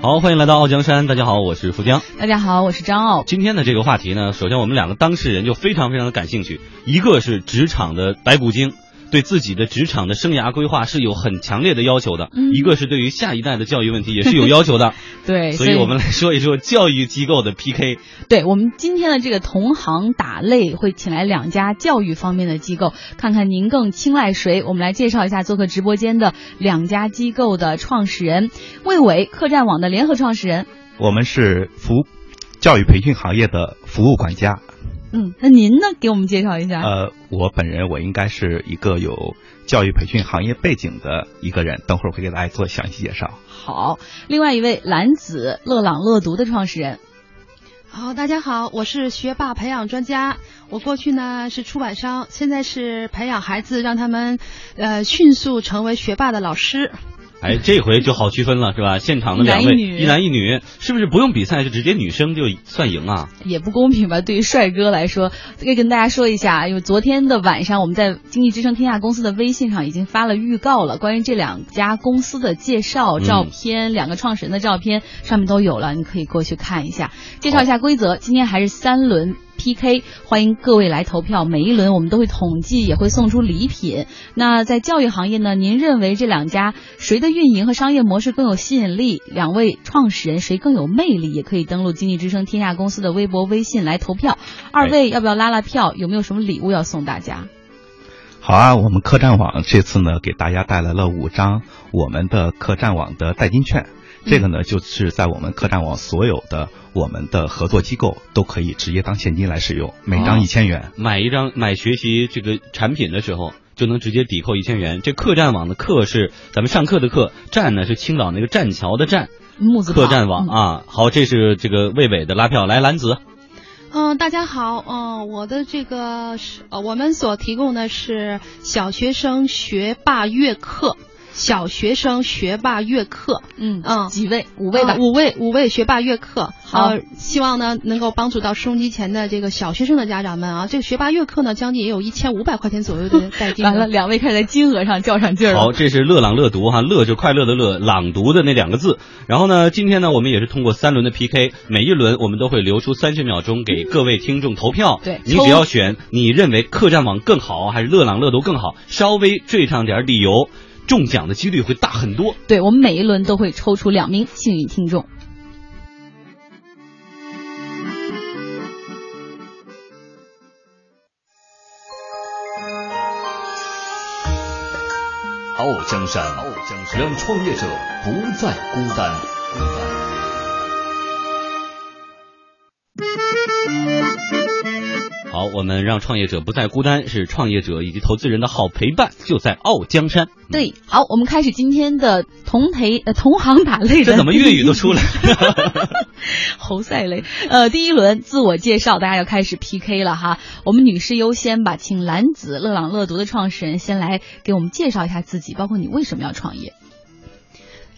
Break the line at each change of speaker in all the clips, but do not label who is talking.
好，欢迎来到傲江山。大家好，我是富江。
大家好，我是张傲。
今天的这个话题呢，首先我们两个当事人就非常非常的感兴趣。一个是职场的白骨精，对自己的职场的生涯规划是有很强烈的要求的；
嗯
一个是对于下一代的教育问题也是有要求的。
对，
所以我们来说一说教育机构的 PK。
对我们今天的这个同行打擂会请来两家教育方面的机构，看看您更青睐谁。我们来介绍一下做客直播间的两家机构的创始人，魏伟客栈网的联合创始人。
我们是服教育培训行业的服务管家。
嗯，那您呢？给我们介绍一下。
呃，我本人我应该是一个有教育培训行业背景的一个人，等会儿会给大家做详细介绍。
好，另外一位蓝子乐朗乐读的创始人。
好，大家好，我是学霸培养专家。我过去呢是出版商，现在是培养孩子，让他们呃迅速成为学霸的老师。
哎，这回就好区分了，是吧？现场的两位，
一男一女
是不是不用比赛就直接女生就算赢啊？
也不公平吧？对于帅哥来说，可以跟大家说一下，因为昨天的晚上我们在经济之声天下公司的微信上已经发了预告了，关于这两家公司的介绍、
嗯
照片，两个创始人的照片上面都有了，你可以过去看一下。介绍一下规则，今天还是三轮。PK，欢迎各位来投票。每一轮我们都会统计，也会送出礼品。那在教育行业呢？您认为这两家谁的运营和商业模式更有吸引力？两位创始人谁更有魅力？也可以登录经济之声天下公司的微博、微信来投票。二位要不要拉拉票？有没有什么礼物要送大家？
好啊，我们客栈网这次呢给大家带来了五张我们的客栈网的代金券。这个呢，就是在我们客栈网所有的我们的合作机构都可以直接当现金来使用，每张一千元。
买一张买学习这个产品的时候，就能直接抵扣一千元。这客栈网的客是咱们上课的课，站呢是青岛那个栈桥的站，
木字
客栈网
嗯
啊。好，这是这个魏伟的拉票，来兰子。
嗯、大家好，嗯、我的这个是呃，我们所提供的是小学生学霸月课，小学生学霸月课。
嗯
嗯
几位？五位吧。
啊五位五位学霸月课，
好
呃，希望呢能够帮助到收音机前的这个小学生的家长们啊。这个学霸月课呢，将近也有一千五百块钱左右的代金额。
完了，两位开始在金额上较上劲儿了。
好，这是乐朗乐读哈，乐就快乐的乐，朗读的那两个字。然后呢，今天呢，我们也是通过三轮的 PK，每一轮我们都会留出三十秒钟给各位听众投票。
对抽
你只要选你认为客栈网更好，还是乐朗乐读更好，稍微缀上点理由，中奖的几率会大很多。
对我们每一轮都会抽出两名幸运听众。
傲江山，傲江山，让创业者不再孤单。孤单。
好，我们让创业者不再孤单，是创业者以及投资人的好陪伴，就在傲江山。
对，好，我们开始今天的同陪呃同行打擂。
这 怎么粤语都出来了？
侯赛雷，呃，第一轮自我介绍，大家要开始 PK 了哈。我们女士优先吧，请蓝子乐朗乐读的创始人先来给我们介绍一下自己，包括你为什么要创业。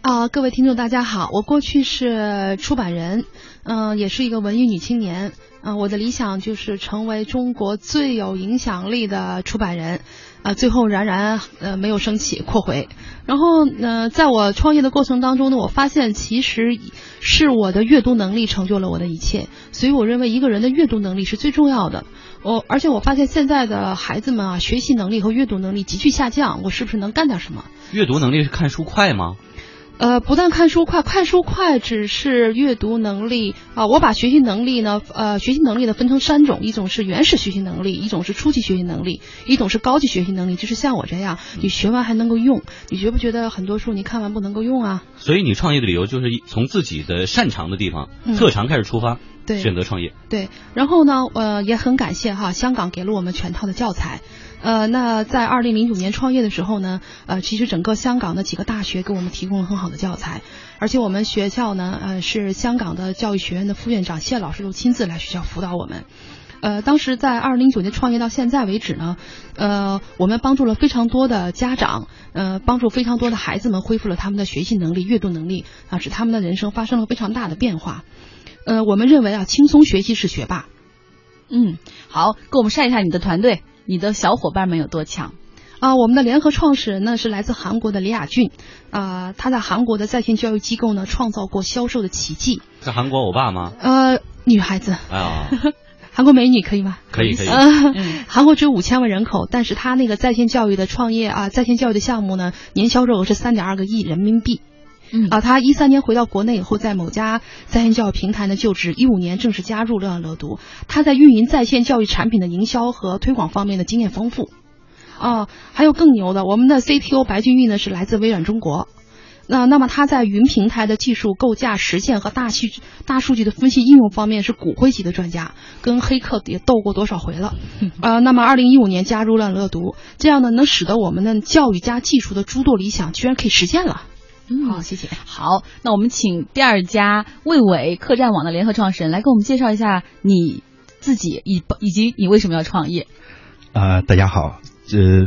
啊、各位听众，大家好，我过去是出版人，嗯、也是一个文艺女青年，嗯、我的理想就是成为中国最有影响力的出版人，啊、最后然然呃没有升起，扩回。然后呢、在我创业的过程当中呢，我发现其实是我的阅读能力成就了我的一切，所以我认为一个人的阅读能力是最重要的。我而且我发现现在的孩子们啊，学习能力和阅读能力急剧下降，我是不是能干点什么？
阅读能力是看书快吗？
呃，不但看书快，看书快只是阅读能力啊、我把学习能力呢，呃，学习能力呢分成三种，一种是原始学习能力，一种是初级学习能力，一种是高级学习能力。就是像我这样，你学完还能够用。你觉不觉得很多书你看完不能够用啊？
所以你创业的理由就是从自己的擅长的地方、
嗯
特长开始出发，
对
选择创业。
对，然后呢，呃，也很感谢哈，香港给了我们全套的教材。呃，那在二零零九年创业的时候呢，呃，其实整个香港的几个大学给我们提供了很好的教材，而且我们学校呢，呃，是香港的教育学院的副院长谢老师都亲自来学校辅导我们。呃，当时在二零零九年创业到现在为止呢，呃，我们帮助了非常多的家长，呃，帮助非常多的孩子们恢复了他们的学习能力、阅读能力啊，使他们的人生发生了非常大的变化。呃，我们认为啊，轻松学习是学霸。
嗯，好，给我们晒一下你的团队，你的小伙伴们有多强？
啊，我们的联合创始人呢是来自韩国的李雅俊，啊，他在韩国的在线教育机构呢创造过销售的奇迹。
是韩国欧巴吗？
呃，女孩子，
哎，
韩国美女可以吗？
可以可以。
呃，韩国只有五千万人口，但是他那个在线教育的创业啊，在线教育的项目呢，年销售额是三点二个亿人民币。
嗯
啊，他一三年回到国内以后，在某家在线教育平台呢就职，一五年正式加入乐乐乐读。他在运营在线教育产品的营销和推广方面的经验丰富。哦、还有更牛的，我们的 CTO 白俊玉呢是来自微软中国。那那么他在云平台的技术构架、实现和大数据、大数据的分析应用方面是骨灰级的专家，跟黑客也斗过多少回了。呃，那么二零一五年加入了乐读，这样呢能使得我们的教育加技术的诸多理想居然可以实现了。
嗯
好，谢谢。
好，那我们请第二家魏伟客栈网的联合创始人来给我们介绍一下你自己以以及你为什么要创业。
呃，大家好，呃，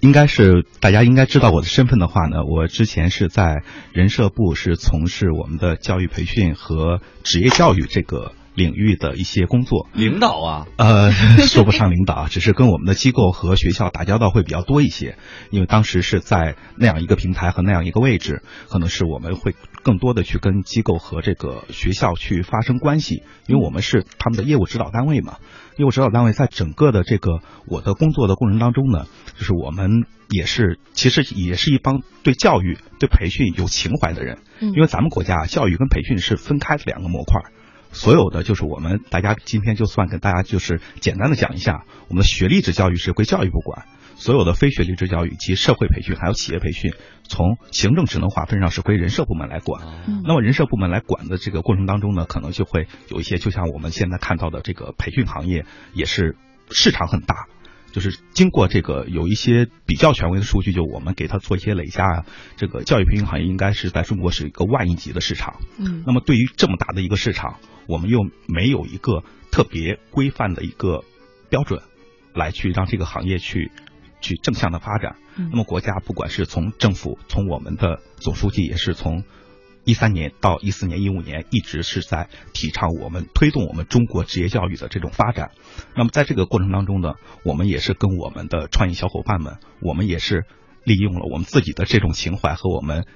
应该是大家应该知道我的身份的话呢，我之前是在人社部是从事我们的教育培训和职业教育这个领域的一些工作。
领导啊，
呃，说不上领导，只是跟我们的机构和学校打交道会比较多一些，因为当时是在那样一个平台和那样一个位置，可能是我们会更多的去跟机构和这个学校去发生关系，因为我们是他们的业务指导单位嘛。业务指导单位在整个的这个我的工作的过程当中呢，就是我们也是其实也是一帮对教育、对培训有情怀的人，
嗯
因为咱们国家教育跟培训是分开的两个模块儿。所有的就是我们大家今天就算跟大家就是简单的讲一下，我们的学历制教育是归教育部管，所有的非学历制教育及社会培训还有企业培训，从行政职能划分上是归人社部门来管。
嗯
那么人社部门来管的这个过程当中呢，可能就会有一些，就像我们现在看到的这个培训行业，也是市场很大。就是经过这个有一些比较权威的数据，就我们给他做一些累加啊，这个教育培训行业应该是在中国是一个万亿级的市场。
嗯
那么对于这么大的一个市场，我们又没有一个特别规范的一个标准，来去让这个行业去去正向的发展。
嗯
那么国家不管是从政府，从我们的总书记，也是从一三年到一四年、一五年，一直是在提倡我们推动我们中国职业教育的这种发展。那么在这个过程当中呢，我们也是跟我们的创业小伙伴们，我们也是利用了我们自己的这种情怀和我们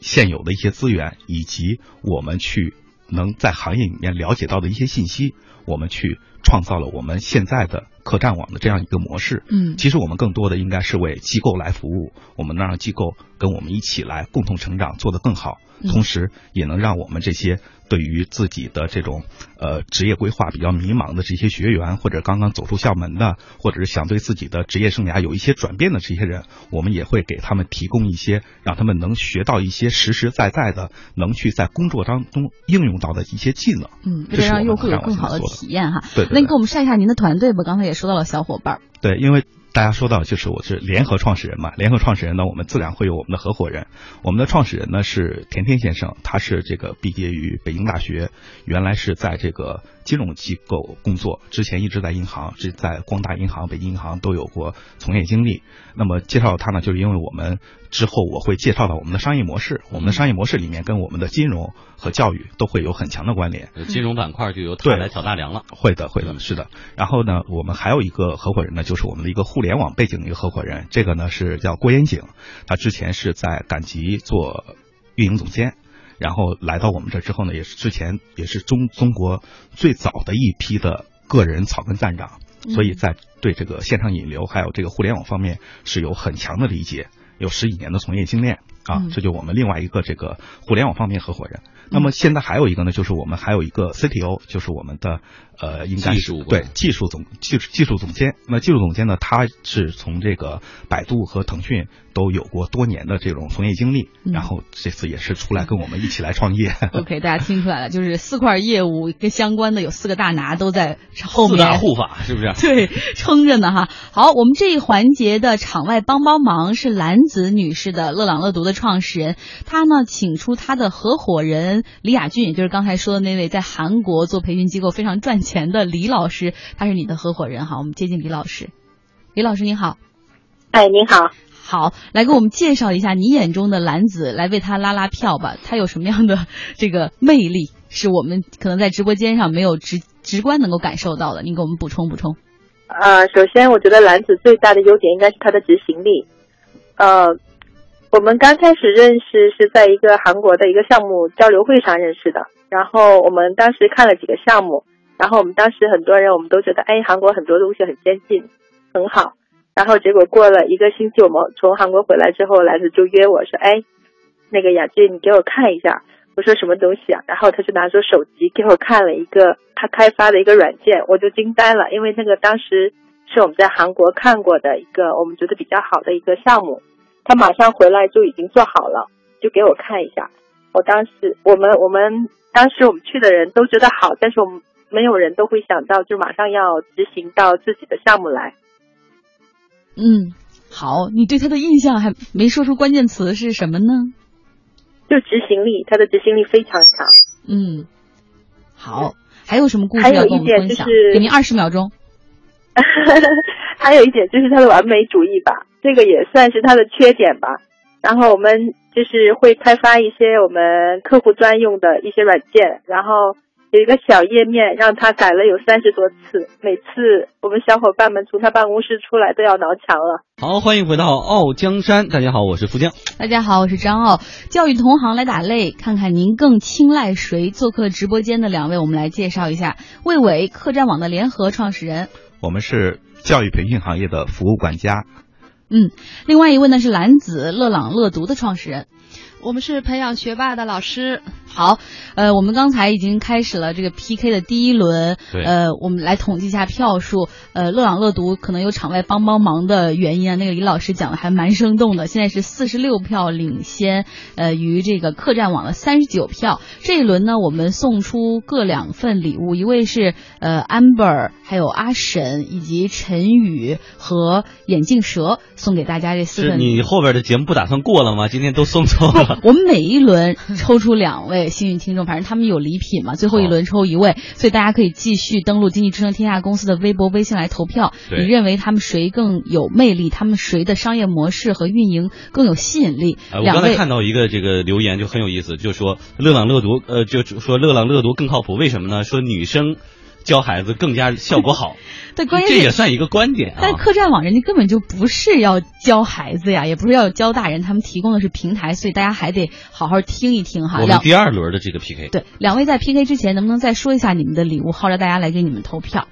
现有的一些资源，以及我们去能在行业里面了解到的一些信息，我们去创造了我们现在的客栈网的这样一个模式。
嗯
其实我们更多的应该是为机构来服务，我们能让机构跟我们一起来共同成长，做得更好，
嗯
同时也能让我们这些对于自己的这种呃职业规划比较迷茫的这些学员，或者刚刚走出校门的，或者是想对自己的职业生涯有一些转变的这些人，我们也会给他们提供一些让他们能学到一些实实在在的，能去在工作当中应用到的一些技能。
嗯，为
这是我们
了让用户有更好的体验哈。
对对对
那你给我们晒一下您的团队吧，刚才也说到了小伙伴儿。
对，因为大家说到就是我是联合创始人嘛，联合创始人呢，我们自然会有我们的合伙人。我们的创始人呢是田天先生，他是这个毕业于北京大学，原来是在这个金融机构工作，之前一直在银行，是在光大银行、北京银行都有过从业经历。那么介绍他呢，就是因为我们之后我会介绍到我们的商业模式，我们的商业模式里面跟我们的金融和教育都会有很强的关联。
金融板块就由他
对
来挑大梁了。
会的，会的，是的。然后呢，我们还有一个合伙人呢，就是我们的一个互联网背景的一个合伙人，这个呢是叫郭延景，他之前是在赶集做运营总监。然后来到我们这之后呢，也是之前也是中中国最早的一批的个人草根站长，所以在对这个线上引流还有这个互联网方面是有很强的理解，有十几年的从业经验啊
嗯，
这就我们另外一个这个互联网方面合伙人。那么现在还有一个呢，就是我们还有一个 CTO，就是我们的呃，应该是对技术总技术技术总监。那技术总监呢，他是从这个百度和腾讯都有过多年的这种从业经历，
嗯
然后这次也是出来跟我们一起来创业。
OK，大家听出来了，就是四块业务跟相关的有四个大拿都在后
四
面
大护法是不是？
对，撑着呢哈。好，我们这一环节的场外帮帮忙是兰子女士的乐朗乐读的创始人，她呢请出她的合伙人李雅俊，也就是刚才说的那位在韩国做培训机构非常赚钱的李老师，他是你的合伙人哈。我们接近李老师，李老师你好。
哎，您好。
好，来给我们介绍一下你眼中的兰子，来为她拉拉票吧。她有什么样的这个魅力，是我们可能在直播间上没有直直观能够感受到的？您给我们补充补充。
呃，首先我觉得兰子最大的优点应该是她的执行力。呃，我们刚开始认识是在一个韩国的一个项目交流会上认识的，然后我们当时看了几个项目，然后我们当时很多人我们都觉得，哎，韩国很多东西很先进，很好。然后结果过了一个星期，我们从韩国回来之后，来子就约我说，哎，那个雅俊，你给我看一下。我说什么东西啊？然后他就拿出手机给我看了一个他开发的一个软件，我就惊呆了，因为那个当时是我们在韩国看过的一个我们觉得比较好的一个项目，他马上回来就已经做好了，就给我看一下。我当时我们我们当时我们去的人都觉得好，但是我们没有人都会想到就马上要执行到自己的项目来。
嗯，好，你对他的印象还没说出关键词是什么呢？
就执行力，他的执行力非常强。
嗯，好，还有什么故事
还
要跟我们分享？
是
给您二十秒钟。
还有一点就是他的完美主义吧，这个也算是他的缺点吧。然后我们就是会开发一些我们客户专用的一些软件，然后有一个小页面让他改了有三十多次，每次我们小伙伴们从他办公室出来都要挠墙了。
好，欢迎回到傲江山，大家好，我是付江。
大家好，我是张傲。教育同行来打擂，看看您更青睐谁？做客直播间的两位，我们来介绍一下：魏伟，客栈网的联合创始人。
我们是教育培训行业的服务管家。
嗯，另外一位呢是兰子，乐朗乐读的创始人。
我们是培养学霸的老师。
好，呃，我们刚才已经开始了这个 PK 的第一轮，
对
呃，我们来统计一下票数。呃，乐朗乐读可能有场外帮帮忙的原因啊，那个李老师讲的还蛮生动的。现在是四十六票领先，呃，于这个客栈网的三十九票。这一轮呢，我们送出各两份礼物，一位是呃 Amber，还有阿沈以及陈宇和眼镜蛇，送给大家这四份。
你后边的节目不打算过了吗？今天都送走了。
我们每一轮抽出两位幸运听众，反正他们有礼品嘛，最后一轮抽一位，所以大家可以继续登录经济之声天下公司的微博、微信来投票。你认为他们谁更有魅力？他们谁的商业模式和运营更有吸引力？
呃，我刚才看到一个这个留言就很有意思，就说乐朗乐读，呃，就说乐朗乐读更靠谱，为什么呢？说女生教孩子更加效果好，
对，关键
这也算一个观点
但
啊。
客栈网人家根本就不是要教孩子呀，也不是要教大人，他们提供的是平台，所以大家还得好好听一听哈。
我们第二轮的这个 PK，
对两位在 PK 之前，能不能再说一下你们的礼物，号召大家来给你们投票？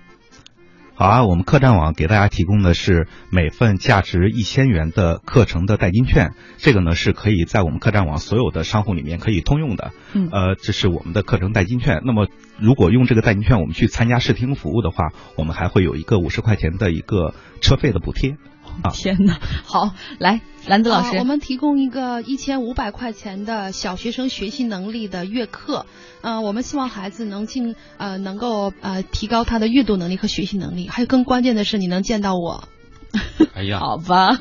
好啊，我们客栈网给大家提供的是每份价值一千元的课程的代金券，这个呢是可以在我们客栈网所有的商户里面可以通用的。
嗯
呃，这是我们的课程代金券。那么如果用这个代金券，我们去参加试听服务的话，我们还会有一个五十块钱的一个车费的补贴。啊
天哪！好，来兰子老师，
呃我们提供一个一千五百块钱的小学生学习能力的月课，呃，我们希望孩子能进呃能够呃提高他的阅读能力和学习能力，还有更关键的是你能见到我。
哎呀，
好吧，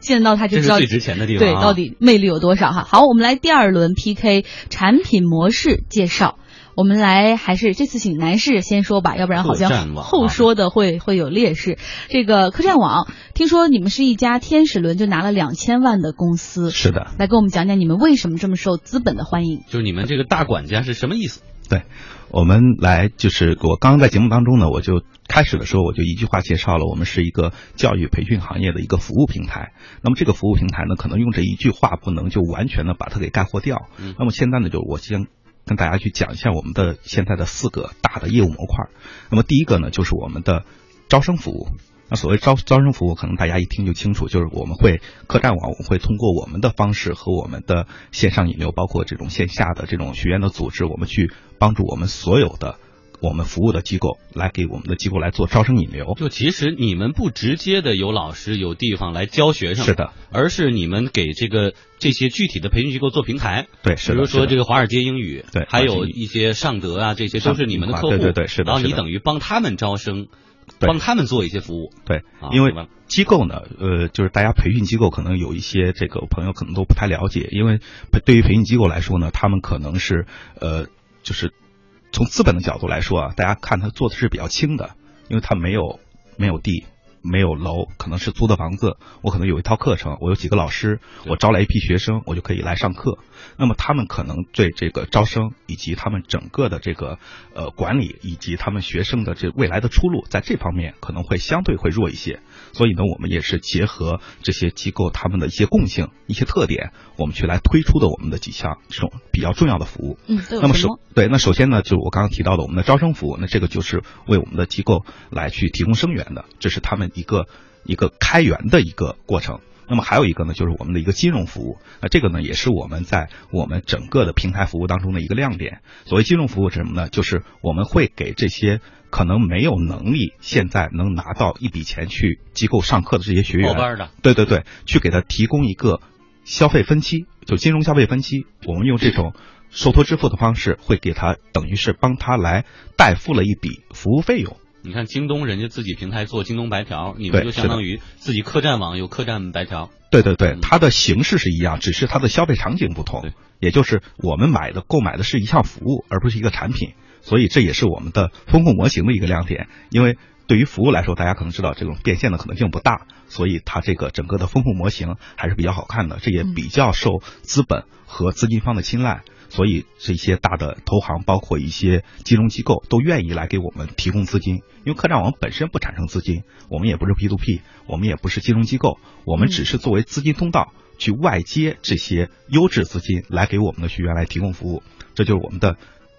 见到他就知道
最值钱的地方
对，
啊
到底魅力有多少哈？好，我们来第二轮 PK 产品模式介绍。我们来还是这次请男士先说吧，要不然好像后说的会会有劣势。这个客栈网，听说你们是一家天使轮就拿了两千万的公司，
是的，
来跟我们讲讲你们为什么这么受资本的欢迎？
就是你们这个大管家是什么意思？
对，我们来就是我刚刚在节目当中呢，我就开始的时候我就一句话介绍了，我们是一个教育培训行业的一个服务平台。那么这个服务平台呢，可能用这一句话不能就完全的把它给概括掉。
嗯
那么现在呢，就我先跟大家去讲一下我们的现在的四个大的业务模块。那么第一个呢，就是我们的招生服务。那所谓招招生服务，可能大家一听就清楚，就是我们会客栈网，我们会通过我们的方式和我们的线上引流，包括这种线下的这种学员的组织，我们去帮助我们所有的我们服务的机构来给我们的机构来做招生引流。
就其实你们不直接的有老师有地方来教学生，
是的，
而是你们给这个这些具体的培训机构做平台，
对，是的，
比如说这个华尔街英语，
对
还有一些尚德啊，这些都是你们的客户，
对对对是的
然后你等于帮他们招生，
对。
帮他们做一些服务，
对
啊，
因为机构呢，呃，就是大家培训机构可能有一些这个朋友可能都不太了解，因为培对于培训机构来说呢，他们可能是呃，就是从资本的角度来说啊，大家看他做的是比较轻的，因为他没有没有地，没有楼，可能是租的房子，我可能有一套课程，我有几个老师，我招来一批学生，我就可以来上课。那么他们可能对这个招生以及他们整个的这个呃管理以及他们学生的这未来的出路，在这方面可能会相对会弱一些。所以呢，我们也是结合这些机构他们的一些共性、一些特点，我们去来推出的我们的几项这种比较重要的服务。
嗯，都有
那么首？对，那首先呢，就我刚刚提到的我们的招生服务，那这个就是为我们的机构来去提供生源的，这是他们一个一个开源的一个过程。那么还有一个呢，就是我们的一个金融服务，那这个呢也是我们在我们整个的平台服务当中的一个亮点。所谓金融服务是什么呢？就是我们会给这些可能没有能力现在能拿到一笔钱去机构上课的这些学员，
班的，
对对对，去给他提供一个消费分期，就金融消费分期。我们用这种受托支付的方式，会给他等于是帮他来代付了一笔服务费用。
你看京东人家自己平台做京东白条，你们就相当于自己客栈网有客栈白条。
对对对
嗯，
它的形式是一样，只是它的消费场景不同。也就是我们买的、购买的是一项服务，而不是一个产品，所以这也是我们的风控模型的一个亮点。因为对于服务来说，大家可能知道这种变现的可能性不大，所以它这个整个的风控模型还是比较好看的，这也比较受资本和资金方的青睐。所以这些大的投行，包括一些金融机构，都愿意来给我们提供资金。因为客栈网本身不产生资金，我们也不是 P to P，我们也不是金融机构，我们只是作为资金通道去外接这些优质资金来给我们的学员来提供服务，这就是我们的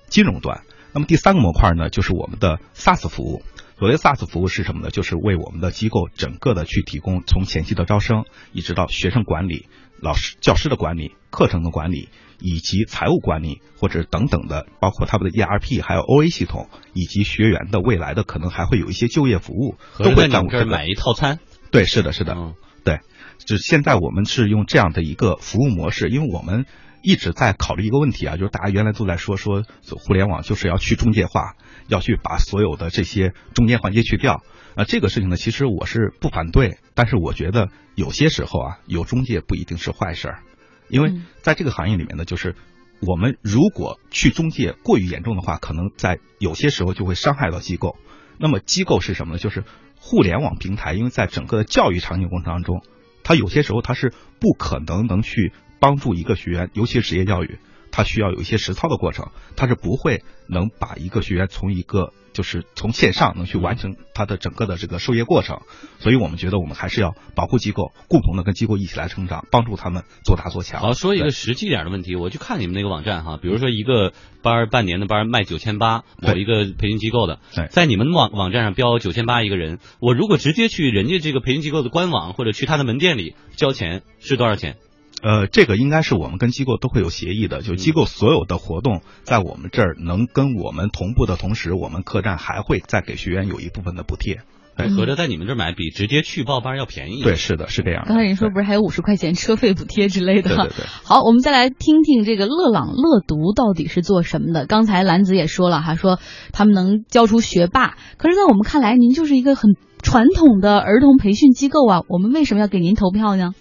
金融端。那么第三个模块呢，就是我们的 SaaS 服务。所谓 SaaS 服务是什么呢？就是为我们的机构整个的去提供从前期的招生，一直到学生管理、老师、教师的管理、课程的管理，以及财务管理或者等等的，包括他们的 ERP 还有 OA 系统，以及学员的未来的可能还会有一些就业服务，都会
在
我
这儿买一套餐，
对，是的，是的，
嗯。
对，就是现在我们是用这样的一个服务模式，因为我们一直在考虑一个问题啊，就是大家原来都在说说互联网就是要去中介化，要去把所有的这些中间环节去掉。啊，这个事情呢，其实我是不反对，但是我觉得有些时候啊，有中介不一定是坏事儿，因为
嗯
在这个行业里面呢，就是我们如果去中介过于严重的话，可能在有些时候就会伤害到机构。那么机构是什么呢？就是互联网平台，因为在整个的教育场景过程当中，它有些时候它是不可能能去帮助一个学员，尤其是职业教育，它需要有一些实操的过程，它是不会能把一个学员从一个就是从线上能去完成他的整个的这个授业过程，所以我们觉得我们还是要保护机构，共同的跟机构一起来成长，帮助他们做大做强。
好，说一个实际点的问题，我去看你们那个网站哈，比如说一个班儿半年的班儿卖九千八，一个培训机构的。
对，
在你们网网站上标九千八一个人，我如果直接去人家这个培训机构的官网或者去他的门店里交钱，是多少钱？
呃，这个应该是我们跟机构都会有协议的，就机构所有的活动在我们这儿能跟我们同步的同时，我们客栈还会再给学员有一部分的补贴。
哎，合着在你们这儿买比直接去报班要便宜。
对，，是的，是这样的。
刚才您说不是还有五十块钱车费补贴之类的？
对对对。
好，我们再来听听这个乐朗乐读到底是做什么的。刚才兰子也说了哈，说他们能教出学霸，可是在我们看来，您就是一个很传统的儿童培训机构啊，我们为什么要给您投票呢？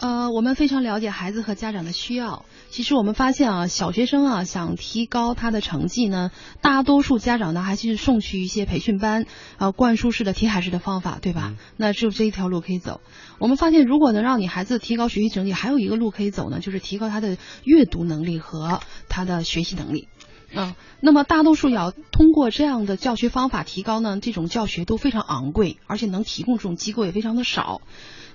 呃，我们非常了解孩子和家长的需要。其实我们发现啊，小学生啊想提高他的成绩呢，大多数家长呢还是送去一些培训班，呃，灌输式的、题海式的方法，对吧？那只有这一条路可以走。我们发现，如果能让你孩子提高学习成绩，还有一个路可以走呢，就是提高他的阅读能力和他的学习能力。嗯，那么大多数要通过这样的教学方法提高呢，这种教学都非常昂贵，而且能提供这种机构也非常的少。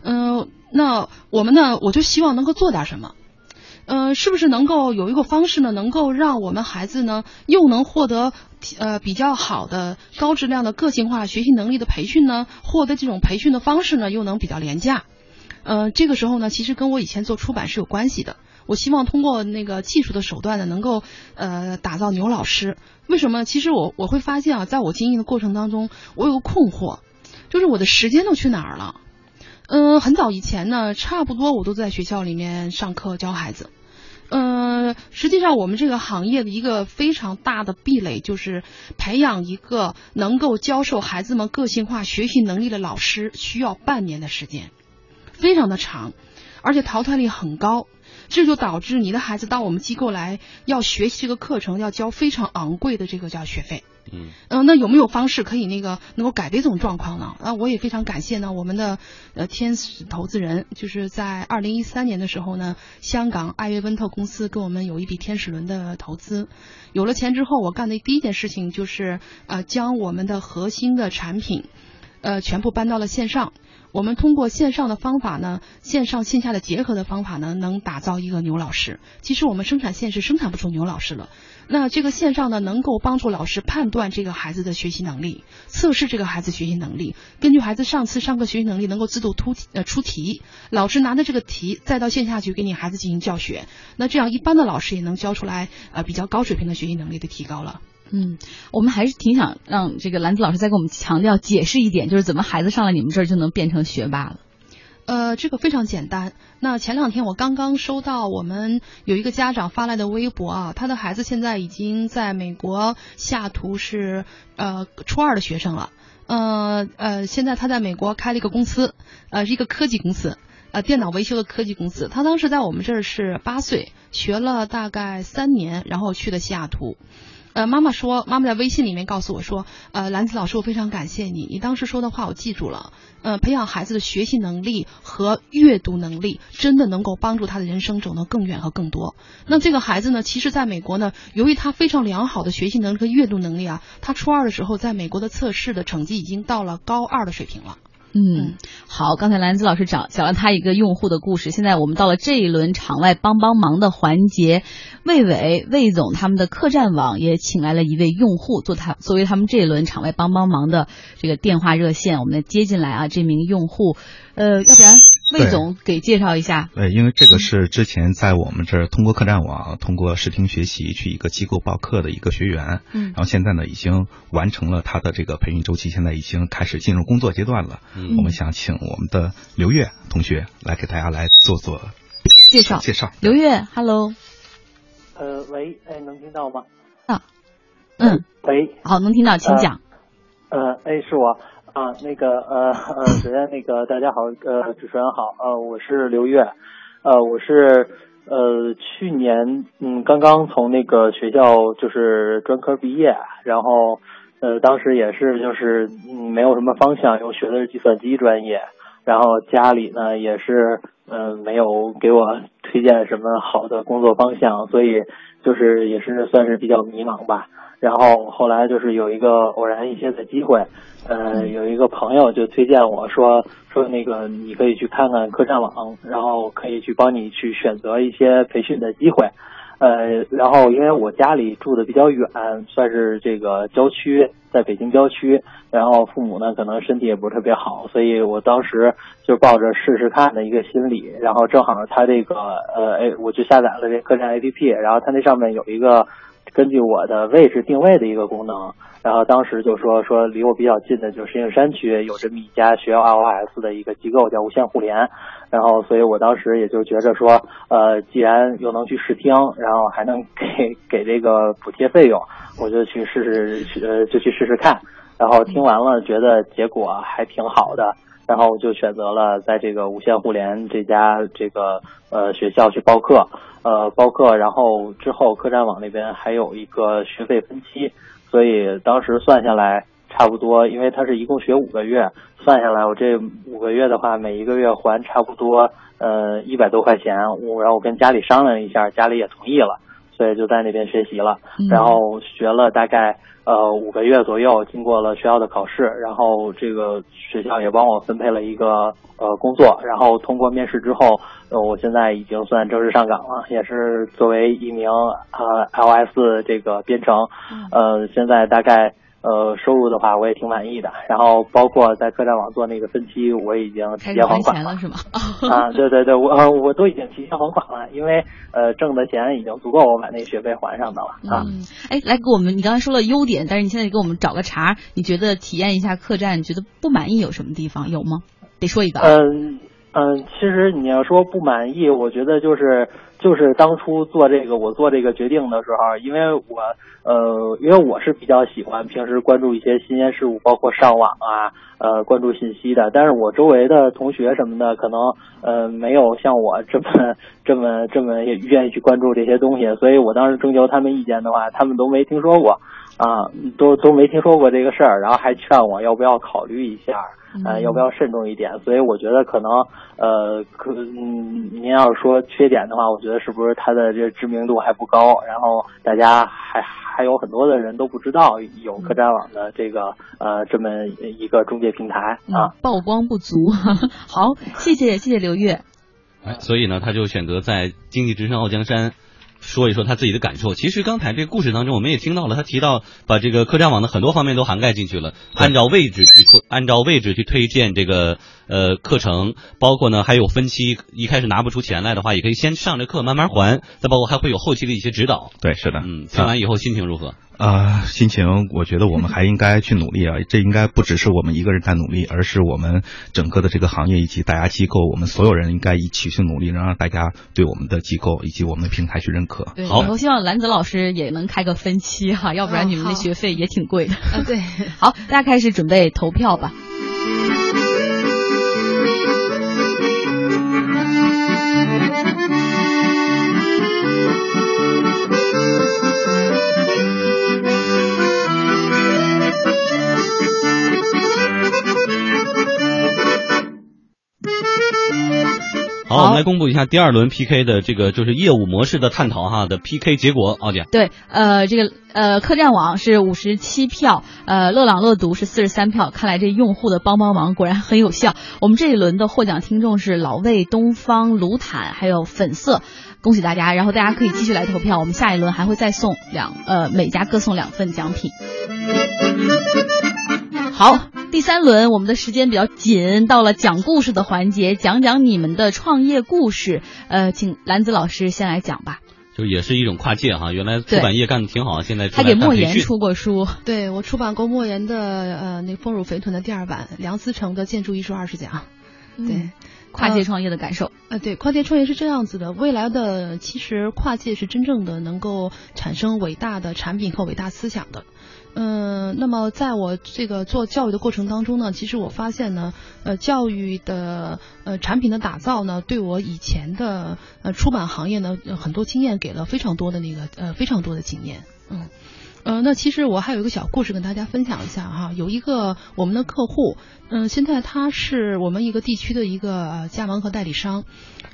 嗯、那我们呢，我就希望能够做点什么。呃，是不是能够有一个方式呢，能够让我们孩子呢，又能获得呃比较好的高质量的个性化学习能力的培训呢？获得这种培训的方式呢，又能比较廉价。呃，这个时候呢，其实跟我以前做出版是有关系的。我希望通过那个技术的手段呢，能够呃打造牛老师。为什么？其实我我会发现啊，在我经营的过程当中，我有个困惑，就是我的时间都去哪儿了？嗯、很早以前呢，差不多我都在学校里面上课教孩子。嗯，实际上我们这个行业的一个非常大的壁垒就是培养一个能够教授孩子们个性化学习能力的老师，需要半年的时间，非常的长。而且淘汰率很高。这就导致你的孩子到我们机构来要学习这个课程，要交非常昂贵的这个叫学费。
嗯
嗯、那有没有方式可以那个能够改变这种状况呢？啊，我也非常感谢呢，我们的呃天使投资人，就是在二零一三年的时候呢，香港爱乐温特公司给我们有一笔天使轮的投资，有了钱之后，我干的第一件事情就是呃将我们的核心的产品，呃全部搬到了线上。我们通过线上的方法呢，线上线下的结合的方法呢，能打造一个牛老师。其实我们生产线是生产不出牛老师了。那这个线上呢，能够帮助老师判断这个孩子的学习能力，测试这个孩子学习能力，根据孩子上次上课学习能力能够自动突呃出题，老师拿着这个题再到线下去给你孩子进行教学。那这样一般的老师也能教出来呃比较高水平的学习能力的提高了。
嗯，我们还是挺想让这个兰子老师再给我们强调解释一点，就是怎么孩子上了你们这儿就能变成学霸了。
呃，这个非常简单。那前两天我刚刚收到我们有一个家长发来的微博啊，他的孩子现在已经在美国西雅图是呃初二的学生了。呃呃，现在他在美国开了一个公司，呃，是一个科技公司，呃，电脑维修的科技公司。他当时在我们这儿是八岁，学了大概三年，然后去了西雅图。呃，妈妈说，妈妈在微信里面告诉我说，呃，兰子老师，我非常感谢你，你当时说的话我记住了。呃，培养孩子的学习能力和阅读能力，真的能够帮助他的人生走得更远和更多。那这个孩子呢，其实在美国呢，由于他非常良好的学习能力和阅读能力啊，他初二的时候在美国的测试的成绩已经到了高二的水平了。
嗯，好，刚才兰子老师讲讲了他一个用户的故事，现在我们到了这一轮场外帮帮忙的环节，魏伟魏总他们的客栈网也请来了一位用户做他作为他们这一轮场外帮帮忙的这个电话热线，我们来接进来啊，这名用户，呃，要不然魏总给介绍一下，
对，因为这个是之前在我们这儿通过客栈网、通过视听学习去一个机构报课的一个学员，
嗯。
然后现在呢已经完成了他的这个培训周期，现在已经开始进入工作阶段了。
嗯。
我们想请我们的刘月同学来给大家来做做
介绍。
介绍。
刘月，Hello，
呃，喂，哎，能听到吗？
啊嗯，
喂，
好，能听到，请讲。
呃，哎，是我啊，那个呃呃，首先那个大家好，呃，主持人好，呃，我是刘月，呃，我是呃去年嗯刚刚从那个学校就是专科毕业，然后呃当时也是就是嗯没有什么方向，又学的是计算机专业，然后家里呢也是嗯、呃没有给我推荐什么好的工作方向，所以就是也是算是比较迷茫吧。然后后来就是有一个偶然一些的机会，呃，有一个朋友就推荐我说说那个你可以去看看客栈网，然后可以去帮你去选择一些培训的机会。呃，然后因为我家里住的比较远，算是这个郊区，在北京郊区，然后父母呢可能身体也不是特别好，所以我当时就抱着试试看的一个心理，然后正好他这个呃，哎，我就下载了这客栈 APP，然后他那上面有一个根据我的位置定位的一个功能，然后当时就说说离我比较近的就是石景山区有这么一家学校 ROS 的一个机构叫无线互联，然后所以我当时也就觉着说，呃，既然又能去试听，然后还能给 给这个补贴费用，我就去试试，呃，就去试试看。然后听完了，觉得结果还挺好的，然后我就选择了在这个无线互联这家这个呃学校去报课，呃报课，然后之后客栈网那边还有一个学费分期，所以当时算下来差不多，因为它是一共学五个月，算下来我这五个月的话，每一个月还差不多呃一百多块钱，我然后我跟家里商量一下，家里也同意了，所以就在那边学习了，
嗯。
然后学了大概呃五个月左右，经过了学校的考试，然后这个学校也帮我分配了一个呃工作，然后通过面试之后，呃我现在已经算正式上岗了，也是作为一名呃 iOS 这个编程，呃现在大概。呃，收入的话我也挺满意的，然后包括在客栈网做那个分期，我已经提前还款
了是吗？
啊，对对对，我呃我都已经提前还款了，因为呃挣的钱已经足够我把那学费还上的了啊。
嗯，哎，来给我们，你刚才说了优点，但是你现在给我们找个茬，你觉得体验一下客栈，你觉得不满意有什么地方？有吗？得说一个啊。
嗯嗯，其实你要说不满意，我觉得就是就是当初做这个我做这个决定的时候，因为我呃，因为我是比较喜欢平时关注一些新鲜事物，包括上网啊，呃，关注信息的。但是我周围的同学什么的，可能呃没有像我这么这么这么愿意去关注这些东西，所以我当时征求他们意见的话，他们都没听说过啊，都都没听说过这个事儿，然后还劝我要不要考虑一下。呃，要不要慎重一点？所以我觉得可能，呃，可嗯，您要是说缺点的话，我觉得是不是它的这知名度还不高？然后大家还还有很多的人都不知道有客栈网的这个呃这么一个中介平台啊，
曝光不足。好，谢谢谢谢刘月。
哎，所以呢，他就选择在经济之声傲江山。说一说他自己的感受。其实刚才这个故事当中，我们也听到了，他提到把这个客栈网的很多方面都涵盖进去了，按照位置去推，按照位置去推荐这个呃课程，包括呢还有分期，一开始拿不出钱来的话，也可以先上着课慢慢还，再包括还会有后期的一些指导。
对，是的。
嗯，听完以后心情如何？
啊，心情，我觉得我们还应该去努力啊！这应该不只是我们一个人在努力，而是我们整个的这个行业以及大家机构，我们所有人应该一起去努力，能让大家对我们的机构以及我们的平台去认可。
对好，我希望兰子老师也能开个分期哈，要不然你们的学费也挺贵的。
啊，对。
好，大家开始准备投票吧。
公布一下第二轮 PK 的这个就是业务模式的探讨哈的 PK 结果，奥姐。
对，呃，这个呃客栈网是五十七票，呃乐朗乐读是四十三票，看来这用户的帮帮忙果然很有效。我们这一轮的获奖听众是老魏、东方、卢坦还有粉色，恭喜大家！然后大家可以继续来投票，我们下一轮还会再送两呃每家各送两份奖品。好，第三轮我们的时间比较紧，到了讲故事的环节，讲讲你们的创业故事。呃，请兰子老师先来讲吧。
就也是一种跨界哈，原来出版业干的挺好，现在
他给莫言出过书，
对我出版过莫言的呃那《丰乳肥臀》的第二版，梁思成的《建筑艺术二十讲》。对，
跨界创业的感受。
呃，对，跨界创业是这样子的，未来的其实跨界是真正的能够产生伟大的产品和伟大思想的。嗯，那么在我这个做教育的过程当中呢，其实我发现呢，呃，教育的呃产品的打造呢，对我以前的呃出版行业呢，很多经验给了非常多的那个呃非常多的经验，嗯。呃，那其实我还有一个小故事跟大家分享一下哈。有一个我们的客户，嗯，现在他是我们一个地区的一个加盟和代理商，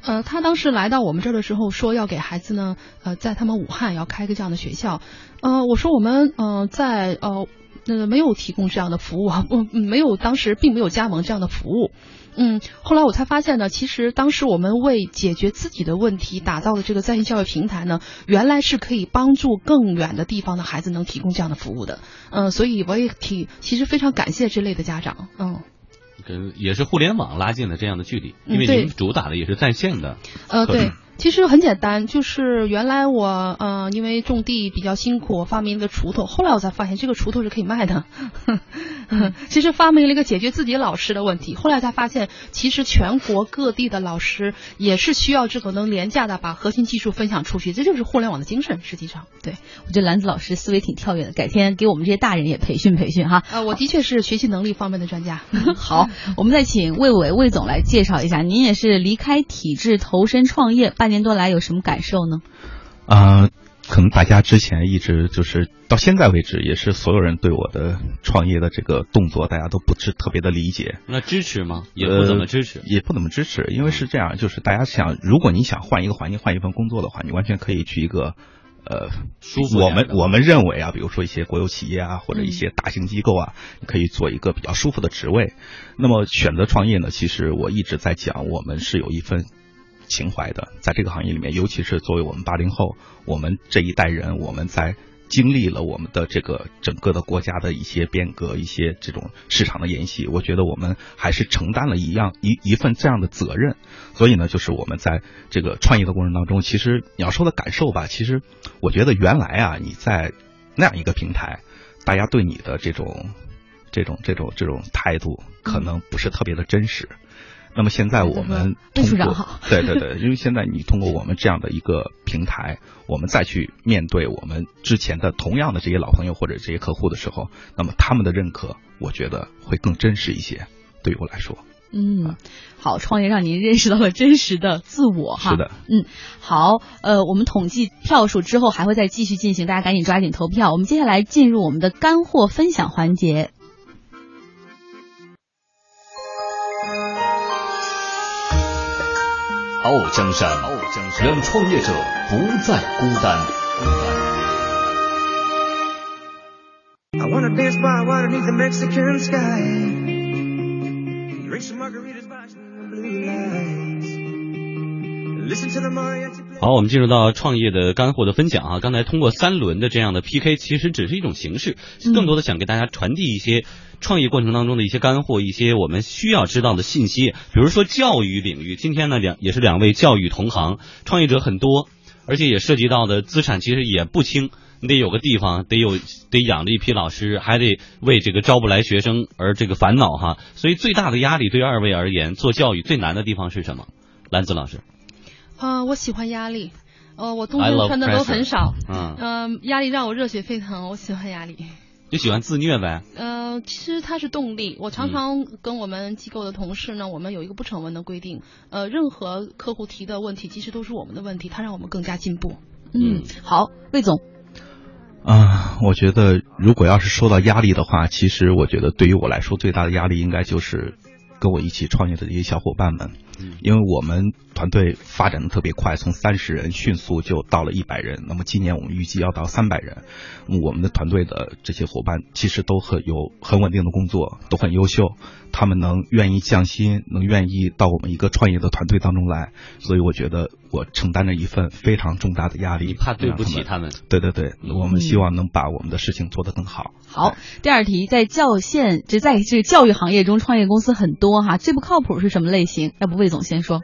呃，他当时来到我们这儿的时候说要给孩子呢，呃，在他们武汉要开个这样的学校，呃，我说我们呃在呃呃没有提供这样的服务啊，不 没有当时并没有加盟这样的服务。嗯，后来我才发现呢，其实当时我们为解决自己的问题打造的这个在线教育平台呢，原来是可以帮助更远的地方的孩子能提供这样的服务的。嗯，所以我也挺其实非常感谢这类的家长。嗯，
跟也是互联网拉近了这样的距离，因为你们主打的也是在线的。
呃，对。其实很简单，就是原来我呃因为种地比较辛苦，我发明了个锄头。后来我才发现这个锄头是可以卖的。其实发明了一个解决自己老师的问题。后来才发现，其实全国各地的老师也是需要这个能廉价的把核心技术分享出去。这就是互联网的精神。实际上，
对我觉得兰子老师思维挺跳跃的。改天给我们这些大人也培训培训哈。
呃，我的确是学习能力方面的专家。
好，我们再请魏伟魏总来介绍一下。您也是离开体制投身创业半。年多来有什么感受呢？
啊，可能大家之前一直就是到现在为止，也是所有人对我的创业的这个动作，大家都不是特别的理解。
那支持吗？也不怎么支持，
也不怎么支持。因为是这样，就是大家想，如果你想换一个环境，换一份工作的话，你完全可以去一个呃
舒服。
我们我们认为啊，比如说一些国有企业啊，或者一些大型机构啊，可以做一个比较舒服的职位。那么选择创业呢？其实我一直在讲，我们是有一份。情怀的，在这个行业里面，尤其是作为我们八零后，我们这一代人，我们在经历了我们的这个整个的国家的一些变革，一些这种市场的沿袭，我觉得我们还是承担了一样一一份这样的责任。所以呢，就是我们在这个创业的过程当中，其实你要说的感受吧，其实我觉得原来啊，你在那样一个平台，大家对你的这种这种这种这种态度，可能不是特别的真实。那么现在我们
魏处
通过
长好，
对对对，因为现在你通过我们这样的一个平台，我们再去面对我们之前的同样的这些老朋友或者这些客户的时候，那么他们的认可，我觉得会更真实一些。对于我来说，
嗯，好，创业让您认识到了真实的自我哈。
是的，
嗯，好，呃，我们统计票数之后还会再继续进行，大家赶紧抓紧投票。我们接下来进入我们的干货分享环节。
傲江山，傲江山，让创业者不再孤单。
I
好，我们进入到创业的干货的分享啊。刚才通过三轮的这样的 PK，其实只是一种形式，
嗯
更多的想给大家传递一些创业过程当中的一些干货，一些我们需要知道的信息。比如说教育领域，今天呢两也是两位教育同行，创业者很多，而且也涉及到的资产其实也不轻。你得有个地方，得有得养着一批老师，还得为这个招不来学生而这个烦恼哈。所以最大的压力对二位而言，做教育最难的地方是什么？兰子老师，
啊、我喜欢压力。呃，我冬天穿的都很少，
嗯，
嗯、压力让我热血沸腾，我喜欢压力。
就喜欢自虐呗。
呃，其实它是动力。我
嗯
常常跟我们机构的同事呢，我们有一个不成文的规定，呃，任何客户提的问题，其实都是我们的问题，它让我们更加进步。
嗯，好，魏总，
啊、我觉得如果要是说到压力的话，其实我觉得对于我来说最大的压力应该就是跟我一起创业的这些小伙伴们，
嗯
因为我们团队发展的特别快，从三十人迅速就到了一百人。那么今年我们预计要到三百人。我们的团队的这些伙伴其实都很有很稳定的工作，都很优秀，他们能愿意降薪，能愿意到我们一个创业的团队当中来，所以我觉得我承担着一份非常重大的压力。
你怕对不起他们？
对对对，我
嗯
们希望能把我们的事情做得更好。
好，第二题，在教线，这在这个教育行业中，创业公司很多哈，最不靠谱是什么类型？要不魏总先说。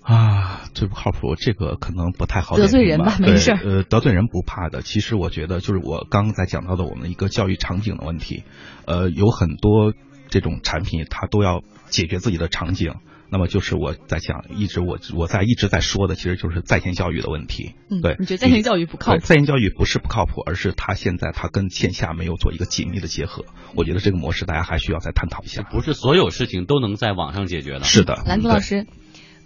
啊，最不靠谱，这个可能不太好
得罪人吧没事儿
呃，得罪人不怕的。其实我觉得，就是我刚刚才讲到的我们一个教育场景的问题，呃，有很多这种产品，它都要解决自己的场景。那么就是我在讲，一直我我在一直在说的，其实就是在线教育的问题。
嗯，
对，
你觉得在线教育不靠谱？
在线教育不是不靠谱，而是它现在它跟线下没有做一个紧密的结合。我觉得这个模式大家还需要再探讨一下。
不是所有事情都能在网上解决的。
是的，
兰子老师，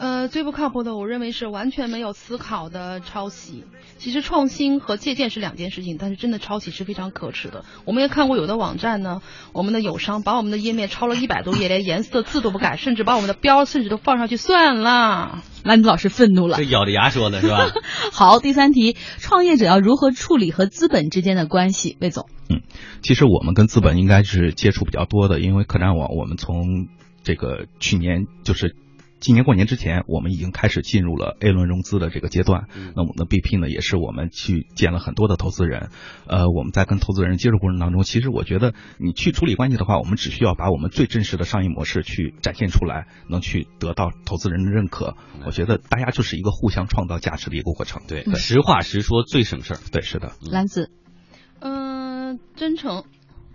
呃，最不靠谱的，我认为是完全没有思考的抄袭。其实创新和借鉴是两件事情，但是真的抄袭是非常可耻的。我们也看过有的网站呢，我们的友商把我们的页面抄了一百多页，连颜色字都不改，甚至把我们的标甚至都放上去算了。
兰子老师愤怒了
这。咬着牙说的是吧？
好，第三题，创业者要如何处理和资本之间的关系？魏总，嗯
其实我们跟资本应该是接触比较多的，因为客栈网我们从这个去年就是。今年过年之前，我们已经开始进入了 A 轮融资的这个阶段。
嗯
那我们的 BP 呢，也是我们去见了很多的投资人。呃，我们在跟投资人接触过程当中，其实我觉得你去处理关系的话，我们只需要把我们最真实的商业模式去展现出来，能去得到投资人的认可。我觉得大家就是一个互相创造价值的一个过程。
对，
对
实话实说最省事儿。
对，是的。
兰子，
嗯、真诚，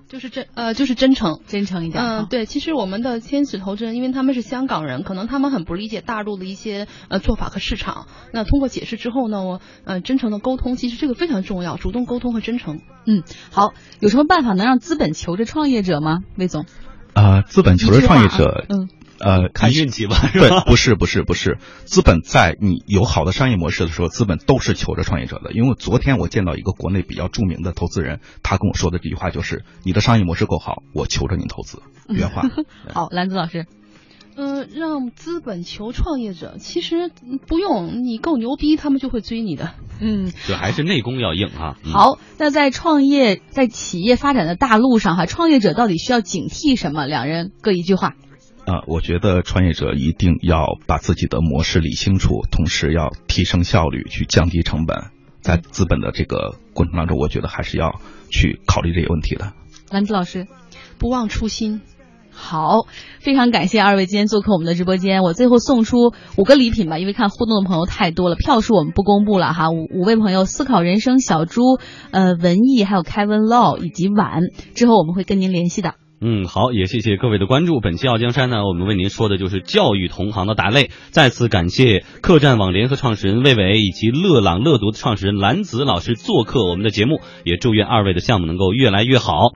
就是真呃就是真诚。
真诚一点。
嗯，
啊，
对，其实我们的天使投资人，因为他们是香港人，可能他们很不理解大陆的一些呃做法和市场。那通过解释之后呢，我呃真诚的沟通，其实这个非常重要，主动沟通和真诚。
嗯，好，有什么办法能让资本求着创业者吗？魏总，
呃，资本求着创业者，
嗯，
呃，
看运气吧，是
对
吧，？
不是不是不是，资本在你有好的商业模式的时候，资本都是求着创业者的。因为昨天我见到一个国内比较著名的投资人，他跟我说的这句话就是：你的商业模式够好，我求着你投资。原话。
好，兰子老师，
嗯、让资本求创业者，其实嗯不用，你够牛逼，他们就会追你的。
嗯，
就还是内功要硬啊。嗯，
好，那在创业在企业发展的大路上哈，创业者到底需要警惕什么？两人各一句话。
啊、我觉得创业者一定要把自己的模式理清楚，同时要提升效率，去降低成本。在资本的这个过程当中，我觉得还是要去考虑这些问题的。
兰子老师，
不忘初心。
好，非常感谢二位今天做客我们的直播间。我最后送出五个礼品吧，因为看互动的朋友太多了，票数我们不公布了哈。五五位朋友：思考人生、小猪、呃文艺，还有 Kevin Law 以及晚，之后我们会跟您联系的。
嗯，好，也谢谢各位的关注。本期《傲江山》呢，我们为您说的就是教育同行的打擂。再次感谢客栈网联合创始人魏伟以及乐朗乐读的创始人蓝子老师做客我们的节目，也祝愿二位的项目能够越来越好。